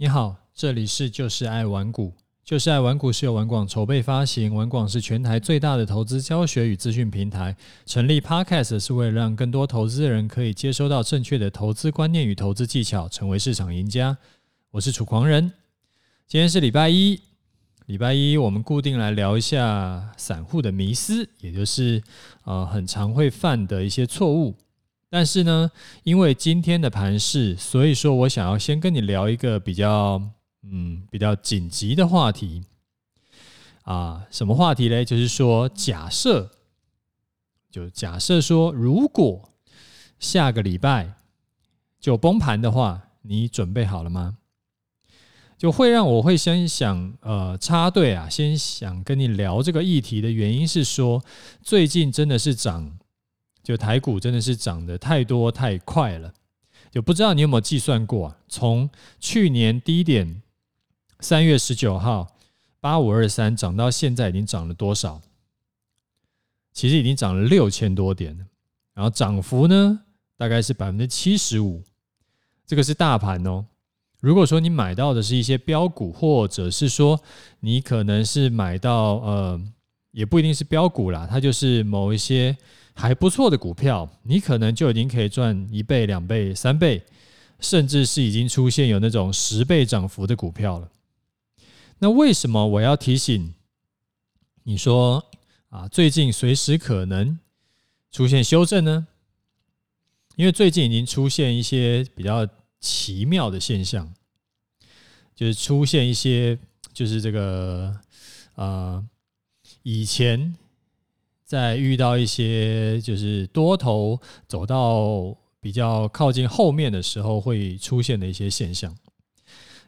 你好，这里是就是爱玩股，就是爱玩股是由玩广筹备发行，玩广是全台最大的投资教学与资讯平台。成立 Podcast 是为了让更多投资人可以接收到正确的投资观念与投资技巧，成为市场赢家。我是楚狂人，今天是礼拜一，礼拜一我们固定来聊一下散户的迷思，也就是呃很常会犯的一些错误。但是呢，因为今天的盘势，所以说我想要先跟你聊一个比较，嗯，比较紧急的话题啊。什么话题嘞？就是说，假设，就假设说，如果下个礼拜就崩盘的话，你准备好了吗？就会让我会先想，呃，插队啊，先想跟你聊这个议题的原因是说，最近真的是涨。就台股真的是涨得太多太快了，就不知道你有没有计算过啊？从去年低点三月十九号八五二三涨到现在已经涨了多少？其实已经涨了六千多点，然后涨幅呢大概是百分之七十五，这个是大盘哦。如果说你买到的是一些标股，或者是说你可能是买到呃，也不一定是标股啦，它就是某一些。还不错的股票，你可能就已经可以赚一倍、两倍、三倍，甚至是已经出现有那种十倍涨幅的股票了。那为什么我要提醒你说啊，最近随时可能出现修正呢？因为最近已经出现一些比较奇妙的现象，就是出现一些就是这个啊以前。在遇到一些就是多头走到比较靠近后面的时候，会出现的一些现象，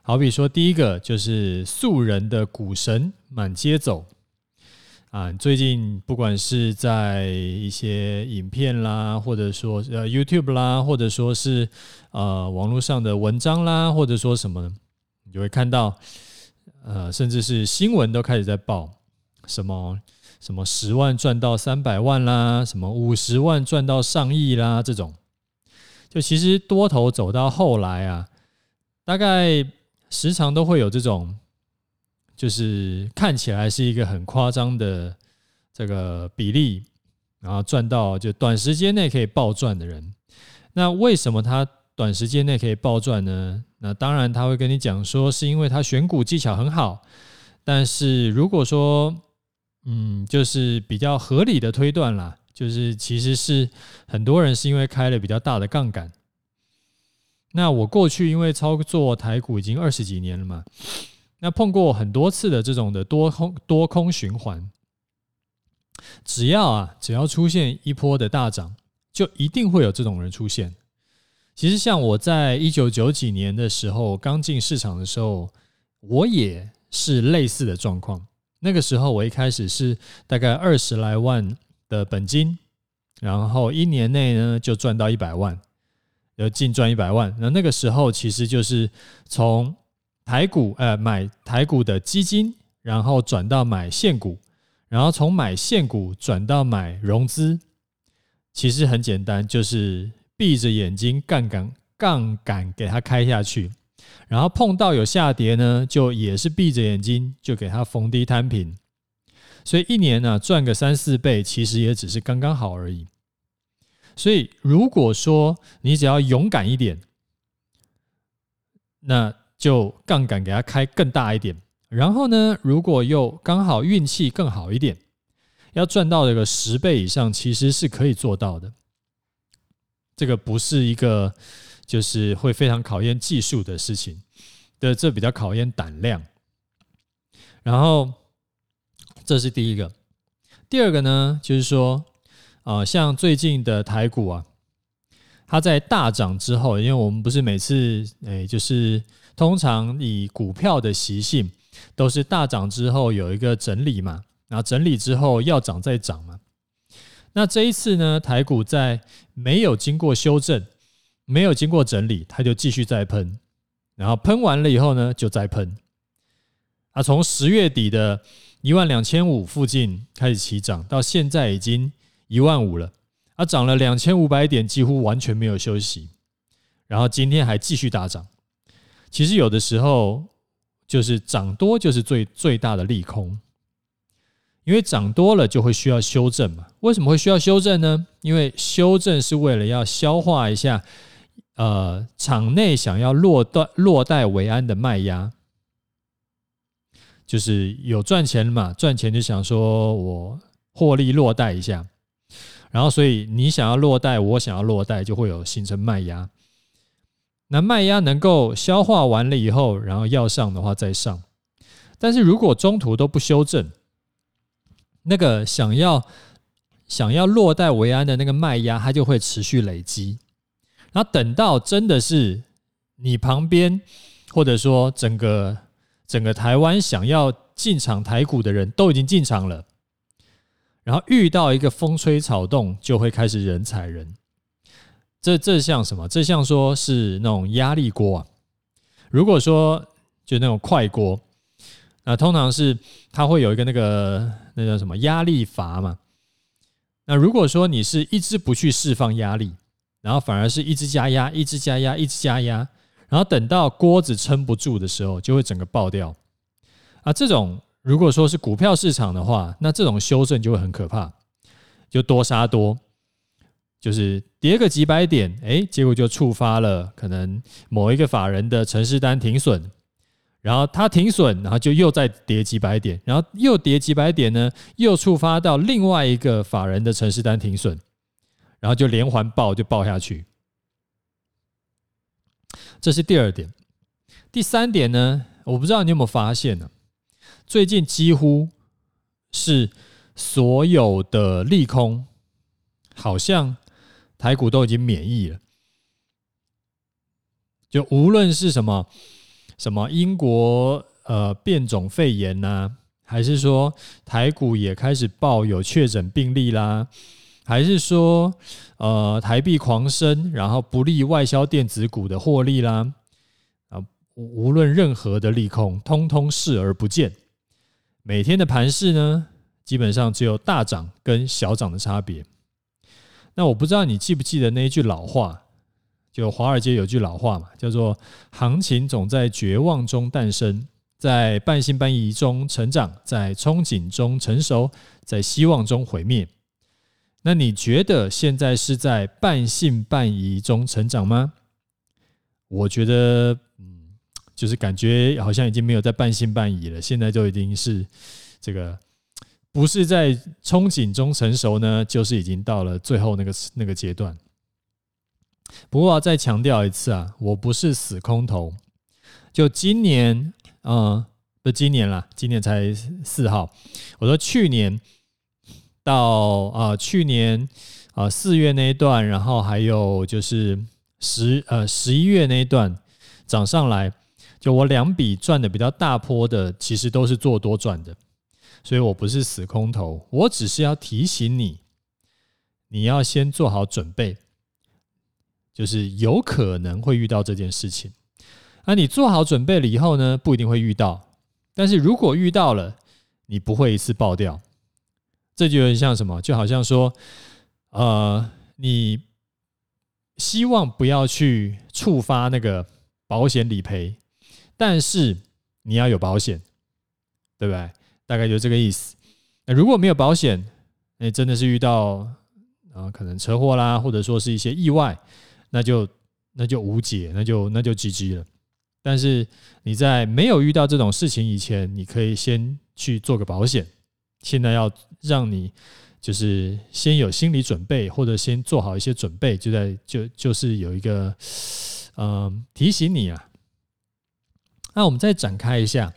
好比说第一个就是素人的股神满街走啊，最近不管是在一些影片啦，或者说呃 YouTube 啦，或者说是呃网络上的文章啦，或者说什么，你就会看到呃，甚至是新闻都开始在报什么。什么十万赚到三百万啦，什么五十万赚到上亿啦，这种，就其实多头走到后来啊，大概时常都会有这种，就是看起来是一个很夸张的这个比例，然后赚到就短时间内可以暴赚的人。那为什么他短时间内可以暴赚呢？那当然他会跟你讲说，是因为他选股技巧很好。但是如果说，嗯，就是比较合理的推断啦，就是其实是很多人是因为开了比较大的杠杆。那我过去因为操作台股已经二十几年了嘛，那碰过很多次的这种的多空多空循环，只要啊，只要出现一波的大涨，就一定会有这种人出现。其实像我在一九九几年的时候刚进市场的时候，我也是类似的状况。那个时候，我一开始是大概二十来万的本金，然后一年内呢就赚到一百万，有净赚一百万。那那个时候其实就是从台股呃买台股的基金，然后转到买现股，然后从买现股转到买融资，其实很简单，就是闭着眼睛杠杆杠杆给它开下去。然后碰到有下跌呢，就也是闭着眼睛就给它逢低摊平，所以一年呢赚个三四倍，其实也只是刚刚好而已。所以如果说你只要勇敢一点，那就杠杆给它开更大一点。然后呢，如果又刚好运气更好一点，要赚到这个十倍以上，其实是可以做到的。这个不是一个。就是会非常考验技术的事情，对，这比较考验胆量。然后这是第一个，第二个呢，就是说，啊，像最近的台股啊，它在大涨之后，因为我们不是每次，哎，就是通常以股票的习性，都是大涨之后有一个整理嘛，然后整理之后要涨再涨嘛。那这一次呢，台股在没有经过修正。没有经过整理，它就继续再喷，然后喷完了以后呢，就再喷。啊，从十月底的一万两千五附近开始起涨，到现在已经一万五了，啊，涨了两千五百点，几乎完全没有休息。然后今天还继续大涨，其实有的时候就是涨多就是最最大的利空，因为涨多了就会需要修正嘛。为什么会需要修正呢？因为修正是为了要消化一下，呃，场内想要落袋落袋为安的卖压，就是有赚钱嘛，赚钱就想说我获利落袋一下。然后，所以你想要落袋，我想要落袋，就会有形成卖压。那卖压能够消化完了以后，然后要上的话再上。但是如果中途都不修正，那个想要想要落袋为安的那个卖压，它就会持续累积。然后等到真的是你旁边，或者说整个整个台湾想要进场台股的人都已经进场了。然后遇到一个风吹草动，就会开始人踩人。这这像什么？这像说是那种压力锅啊。如果说就那种快锅，那通常是它会有一个那个那叫什么压力阀嘛。那如果说你是一直不去释放压力，然后反而是一直加压，一直加压，一直加压，然后等到锅子撑不住的时候，就会整个爆掉。啊，这种。如果说是股票市场的话，那这种修正就会很可怕，就多杀多，就是跌个几百点，哎，结果就触发了可能某一个法人的程式单停损，然后他停损，然后就又再跌几百点，然后又跌几百点呢，又触发到另外一个法人的程式单停损，然后就连环爆就爆下去。这是第二点，第三点呢，我不知道你有没有发现呢？最近几乎是所有的利空，好像台股都已经免疫了。就无论是什么什么英国呃变种肺炎呐、啊，还是说台股也开始报有确诊病例啦，还是说呃台币狂升，然后不利外销电子股的获利啦啊，无论任何的利空，通通视而不见。每天的盘势呢，基本上只有大涨跟小涨的差别。那我不知道你记不记得那一句老话，就华尔街有句老话嘛，叫做“行情总在绝望中诞生，在半信半疑中成长，在憧憬中成熟，在希望中毁灭”。那你觉得现在是在半信半疑中成长吗？我觉得。嗯就是感觉好像已经没有在半信半疑了，现在就已经是这个不是在憧憬中成熟呢，就是已经到了最后那个那个阶段。不过要再强调一次啊，我不是死空头。就今年，嗯，不，今年啦，今年才四号。我说去年到啊，去年啊四月那一段，然后还有就是十呃十一月那一段涨上来。就我两笔赚的比较大波的，其实都是做多赚的，所以我不是死空头，我只是要提醒你，你要先做好准备，就是有可能会遇到这件事情。那你做好准备了以后呢，不一定会遇到，但是如果遇到了，你不会一次爆掉。这就有点像什么？就好像说，呃，你希望不要去触发那个保险理赔。但是你要有保险，对不对？大概就这个意思。那如果没有保险，那真的是遇到啊，可能车祸啦，或者说是一些意外，那就那就无解，那就那就 GG 了。但是你在没有遇到这种事情以前，你可以先去做个保险。现在要让你就是先有心理准备，或者先做好一些准备，就在就就是有一个嗯、呃、提醒你啊。那我们再展开一下，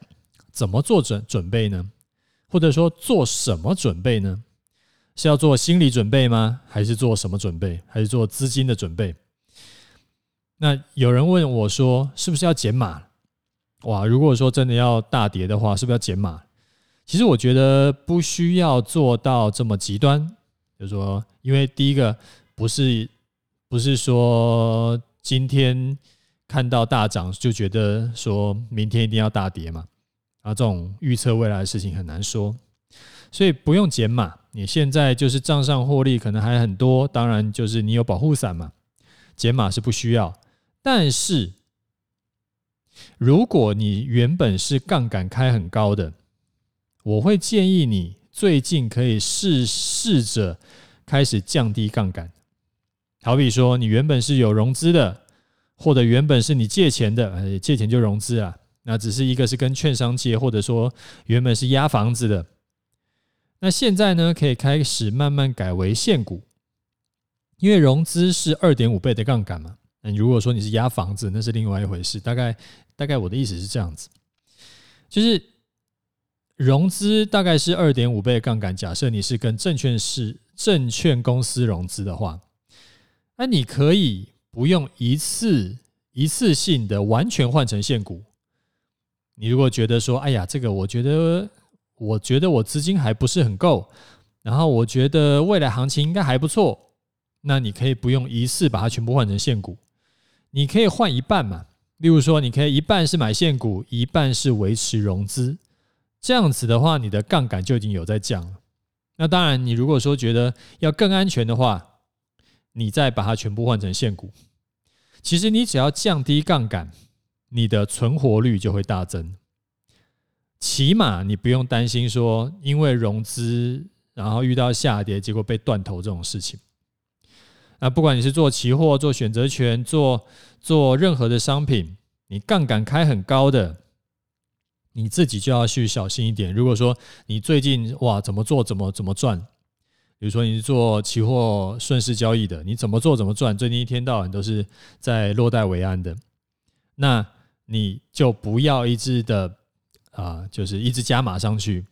怎么做准准备呢？或者说做什么准备呢？是要做心理准备吗？还是做什么准备？还是做资金的准备？那有人问我说，是不是要减码？哇，如果说真的要大跌的话，是不是要减码？其实我觉得不需要做到这么极端，就是说，因为第一个不是不是说今天。看到大涨就觉得说明天一定要大跌嘛，啊，这种预测未来的事情很难说，所以不用减码。你现在就是账上获利可能还很多，当然就是你有保护伞嘛，减码是不需要。但是如果你原本是杠杆开很高的，我会建议你最近可以试试着开始降低杠杆。好比说，你原本是有融资的，或者原本是你借钱的，呃，借钱就融资啊。那只是一个是跟券商借，或者说原本是押房子的。那现在呢，可以开始慢慢改为现股，因为融资是二点五倍的杠杆嘛。那如果说你是押房子，那是另外一回事。大概大概我的意思是这样子，就是融资大概是二点五倍杠杆。假设你是跟证券是证券公司融资的话，那你可以不用一次一次性的完全换成现股。你如果觉得说，哎呀，这个我觉得，我觉得我资金还不是很够，然后我觉得未来行情应该还不错，那你可以不用一次把它全部换成现股，你可以换一半嘛。例如说，你可以一半是买现股，一半是维持融资，这样子的话，你的杠杆就已经有在降了。那当然，你如果说觉得要更安全的话，你再把它全部换成现股，其实你只要降低杠杆。你的存活率就会大增，起码你不用担心说因为融资然后遇到下跌，结果被断头这种事情。那不管你是做期货、做选择权、做做任何的商品，你杠杆开很高的，你自己就要去小心一点。如果说你最近哇怎么做怎么怎么赚，比如说你是做期货顺势交易的，你怎么做怎么赚，最近一天到晚都是在落袋为安的，那。你就不要一直的啊、就是一直加码上去。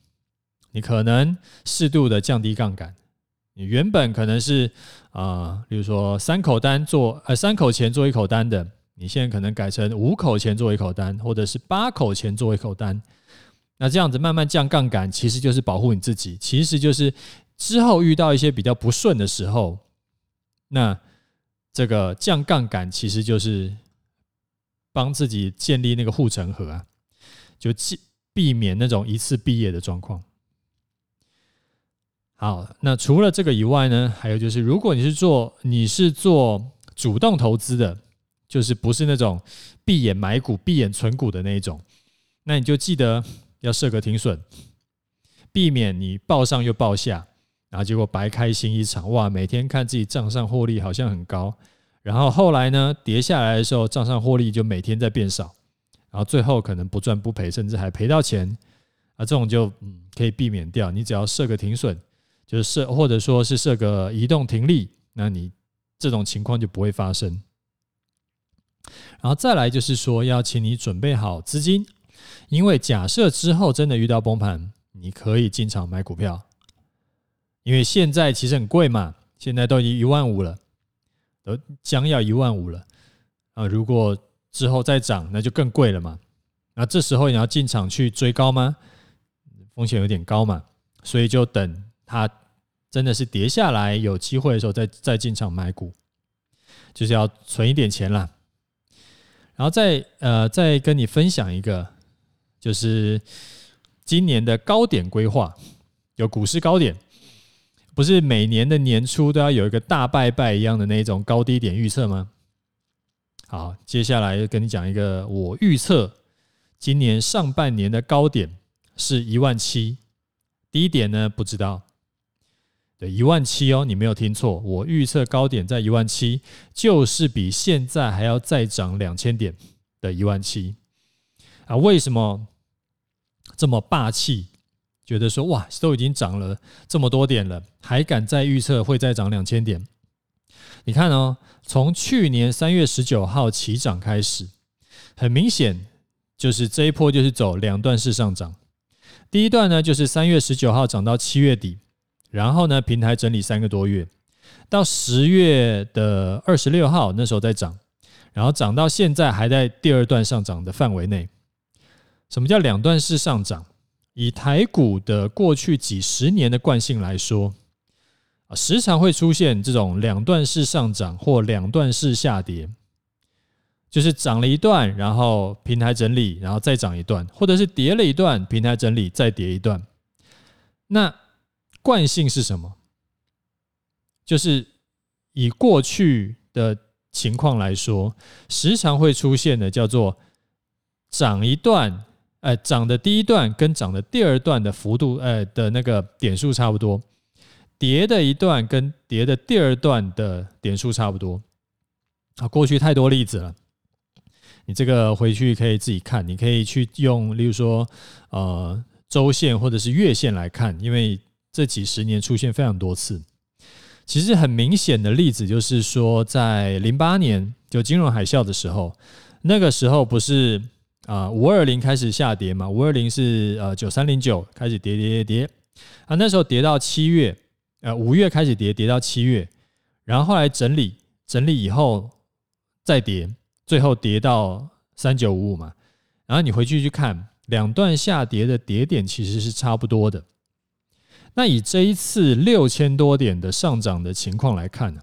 你可能适度的降低杠杆。你原本可能是啊、呃，比如说三口单做呃三口钱做一口单的，你现在可能改成五口钱做一口单，或者是八口钱做一口单。那这样子慢慢降杠杆，其实就是保护你自己。其实就是之后遇到一些比较不顺的时候，那这个降杠杆其实就是。帮自己建立那个护城河啊，就避避免那种一次毕业的状况。好，那除了这个以外呢，还有就是，如果你是做你是做主动投资的，就是不是那种闭眼买股、闭眼存股的那一种，那你就记得要设个停损，避免你报上又报下，然后结果白开心一场。哇，每天看自己账上获利好像很高。然后后来呢，跌下来的时候，账上获利就每天在变少，然后最后可能不赚不赔，甚至还赔到钱啊！这种就嗯可以避免掉，你只要设个停损，就是设或者说是设个移动停利，那你这种情况就不会发生。然后再来就是说，要请你准备好资金，因为假设之后真的遇到崩盘，你可以进场买股票，因为现在其实很贵嘛，现在都已经一万五了。都将要一万五了啊！如果之后再涨，那就更贵了嘛。那这时候你要进场去追高吗？风险有点高嘛，所以就等它真的是跌下来有机会的时候再再进场买股，就是要存一点钱啦。然后再呃再跟你分享一个，就是今年的高点规划，有股市高点。不是每年的年初都要有一个大拜拜一样的那种高低点预测吗？好，接下来跟你讲一个，我预测今年上半年的高点是一万七，低点呢不知道。对，一万七哦，你没有听错，我预测高点在一万七，就是比现在还要再涨两千点的一万七啊？为什么这么霸气？觉得说哇，都已经涨了这么多点了，还敢再预测会再涨两千点？你看哦，从去年三月十九号起涨开始，很明显就是这一波就是走两段式上涨。第一段呢，就是三月十九号涨到七月底，然后呢，平台整理三个多月，到十月的二十六号那时候再涨，然后涨到现在还在第二段上涨的范围内。什么叫两段式上涨？以台股的过去几十年的惯性来说，啊，时常会出现这种两段式上涨或两段式下跌，就是涨了一段，然后平台整理，然后再涨一段，或者是跌了一段，平台整理，再跌一段。那惯性是什么？就是以过去的情况来说，时常会出现的叫做涨一段，呃，涨的第一段跟涨的第二段的幅度，呃的那个点数差不多，跌的一段跟跌的第二段的点数差不多。啊，过去太多例子了，你这个回去可以自己看，你可以去用，例如说，呃，周线或者是月线来看，因为这几十年出现非常多次。其实很明显的例子就是说，在零八年就金融海啸的时候，那个时候不是啊五二零开始下跌嘛？五二零是呃九三零九开始跌跌跌跌啊，那时候跌到七月，呃五月开始跌跌到七月，然后后来整理整理以后再跌，最后跌到三九五五嘛。然后你回去去看两段下跌的跌点其实是差不多的。那以这一次六千多点的上涨的情况来看呢，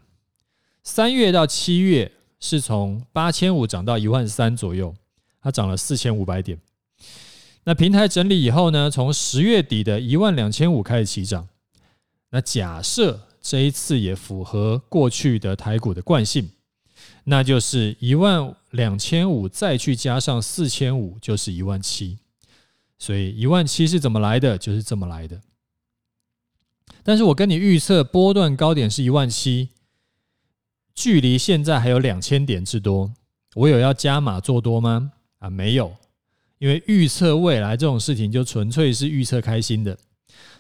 三月到七月是从八千五涨到一万三左右，它涨了四千五百点。那平台整理以后呢，从十月底的一万两千五开始起涨。那假设这一次也符合过去的台股的惯性，那就是一万两千五再去加上四千五，就是一万七。所以一万七是怎么来的？就是这么来的。但是我跟你预测波段高点是一万七，距离现在还有两千点之多，我有要加码做多吗？啊，没有，因为预测未来这种事情就纯粹是预测开心的，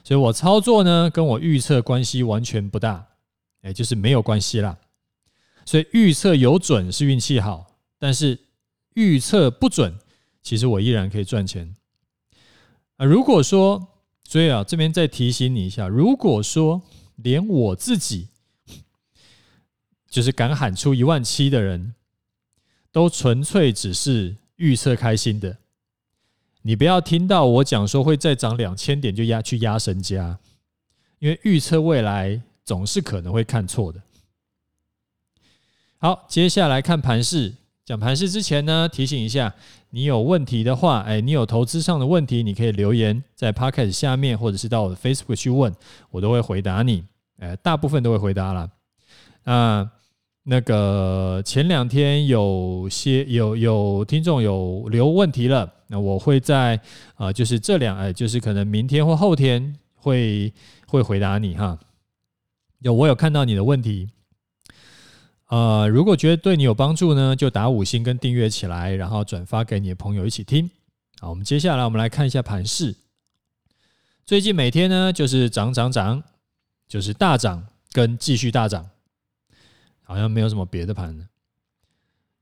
所以我操作呢跟我预测关系完全不大，哎，就是没有关系啦。所以预测有准是运气好，但是预测不准，其实我依然可以赚钱。啊，如果说。所以啊，这边再提醒你一下，如果说连我自己就是敢喊出一万七的人，都纯粹只是预测开心的，你不要听到我讲说会再涨两千点就压去压身家，因为预测未来总是可能会看错的。好，接下来看盘势。讲盘势之前呢，提醒一下，你有问题的话，哎，你有投资上的问题，你可以留言在 Podcast 下面，或者是到我的 Facebook 去问，我都会回答你，哎，大部分都会回答啦。那那个前两天有些有有听众有留问题了，那我会在啊，就是这两哎，就是可能明天或后天会会回答你哈。有我有看到你的问题。呃，如果觉得对你有帮助呢，就打五星跟订阅起来，然后转发给你的朋友一起听。好，我们接下来我们来看一下盘势。最近每天呢，就是涨涨涨，就是大涨跟继续大涨，好像没有什么别的盘呢。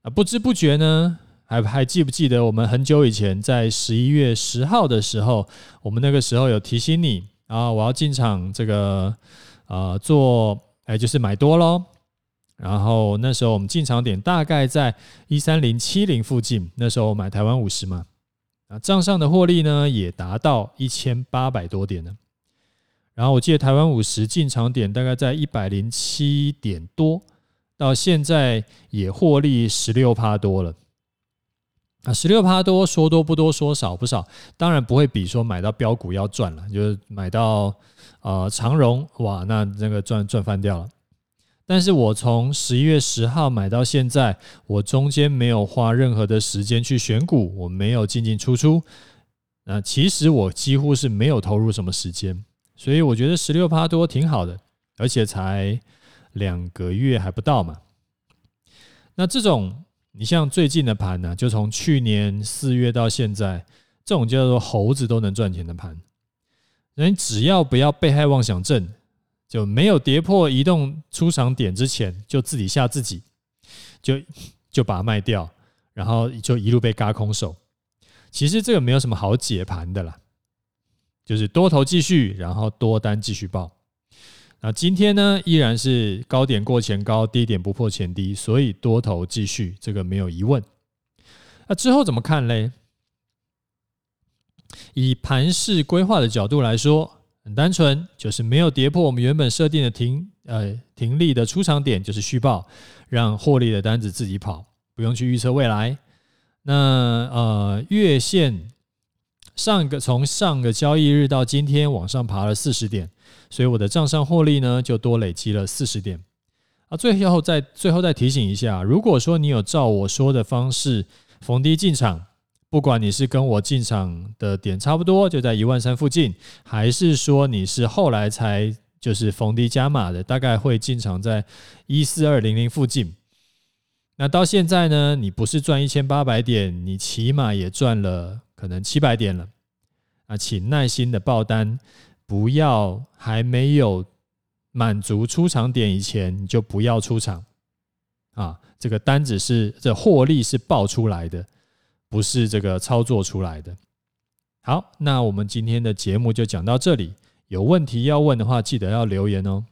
啊，不知不觉呢，还还记不记得我们很久以前在十一月十号的时候，我们那个时候有提醒你啊，我要进场这个呃做，哎，就是买多喽。然后那时候我们进场点大概在一三零七零附近，那时候买台湾五十嘛，啊，账上的获利呢也达到一千八百多点呢。然后我记得台湾五十进场点大概在一百零七点多，到现在也获利十六趴多了。啊，十六趴多，说多不多，说少不少，当然不会比说买到标股要赚了，就是买到呃长荣哇，那那个赚赚翻掉了。但是我从十一月十号买到现在，我中间没有花任何的时间去选股，我没有进进出出。那其实我几乎是没有投入什么时间，所以我觉得十六趴多挺好的，而且才两个月还不到嘛。那这种你像最近的盘呢，就从去年四月到现在，这种叫做猴子都能赚钱的盘，人只要不要被害妄想症。就没有跌破移动出场点之前，就自己吓自己，就就把它卖掉，然后就一路被嘎空手。其实这个没有什么好解盘的啦，就是多头继续，然后多单继续报。那今天呢，依然是高点过前高，低点不破前低，所以多头继续，这个没有疑问。那之后怎么看嘞？以盘势规划的角度来说。很单纯，就是没有跌破我们原本设定的停呃停利的出场点，就是虚报，让获利的单子自己跑，不用去预测未来。那呃月线上个从上个交易日到今天往上爬了四十点，所以我的账上获利呢就多累积了四十点。啊，最后再最后再提醒一下，如果说你有照我说的方式逢低进场，不管你是跟我进场的点差不多，就在一万三附近，还是说你是后来才就是逢低加码的，大概会进场在一四二零零附近。那到现在呢，你不是赚一千八百点，你起码也赚了可能七百点了。啊，请耐心的报单，不要还没有满足出场点以前，你就不要出场。啊，这个单子是这获利是报出来的。不是这个操作出来的。好，那我们今天的节目就讲到这里。有问题要问的话，记得要留言哦。